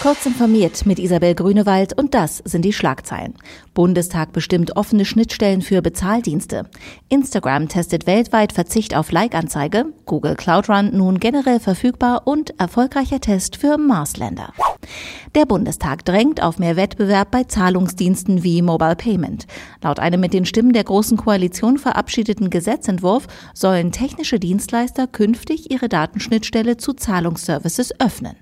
Kurz informiert mit Isabel Grünewald und das sind die Schlagzeilen. Bundestag bestimmt offene Schnittstellen für Bezahldienste. Instagram testet weltweit Verzicht auf Like-Anzeige. Google Cloud Run nun generell verfügbar und erfolgreicher Test für Marsländer. Der Bundestag drängt auf mehr Wettbewerb bei Zahlungsdiensten wie Mobile Payment. Laut einem mit den Stimmen der Großen Koalition verabschiedeten Gesetzentwurf sollen technische Dienstleister künftig ihre Datenschnittstelle zu Zahlungsservices öffnen.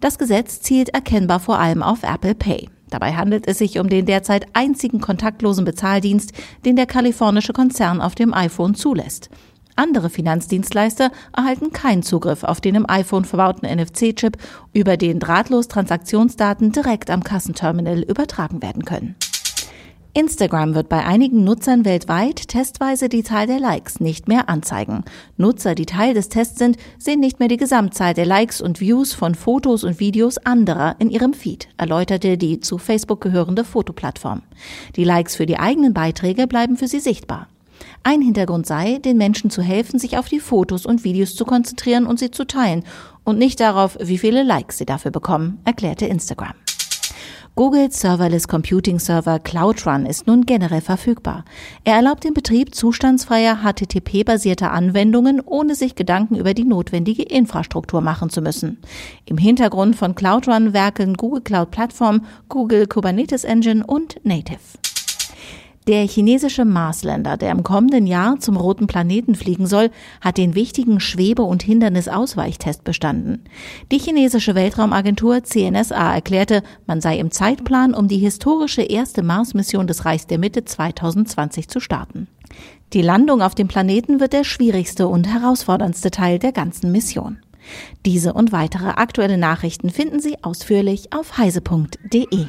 Das Gesetz zielt erkennbar vor allem auf Apple Pay. Dabei handelt es sich um den derzeit einzigen kontaktlosen Bezahldienst, den der kalifornische Konzern auf dem iPhone zulässt. Andere Finanzdienstleister erhalten keinen Zugriff auf den im iPhone verbauten NFC-Chip, über den drahtlos Transaktionsdaten direkt am Kassenterminal übertragen werden können. Instagram wird bei einigen Nutzern weltweit testweise die Zahl der Likes nicht mehr anzeigen. Nutzer, die Teil des Tests sind, sehen nicht mehr die Gesamtzahl der Likes und Views von Fotos und Videos anderer in ihrem Feed, erläuterte die zu Facebook gehörende Fotoplattform. Die Likes für die eigenen Beiträge bleiben für sie sichtbar. Ein Hintergrund sei, den Menschen zu helfen, sich auf die Fotos und Videos zu konzentrieren und sie zu teilen und nicht darauf, wie viele Likes sie dafür bekommen, erklärte Instagram. Googles Serverless Computing Server Cloud Run ist nun generell verfügbar. Er erlaubt den Betrieb zustandsfreier HTTP-basierter Anwendungen, ohne sich Gedanken über die notwendige Infrastruktur machen zu müssen. Im Hintergrund von Cloud Run werkeln Google Cloud Plattform, Google Kubernetes Engine und Native. Der chinesische Marslander, der im kommenden Jahr zum roten Planeten fliegen soll, hat den wichtigen Schwebe- und Hindernisausweichtest bestanden. Die chinesische Weltraumagentur CNSA erklärte, man sei im Zeitplan, um die historische erste Mars-Mission des Reichs der Mitte 2020 zu starten. Die Landung auf dem Planeten wird der schwierigste und herausforderndste Teil der ganzen Mission. Diese und weitere aktuelle Nachrichten finden Sie ausführlich auf heise.de.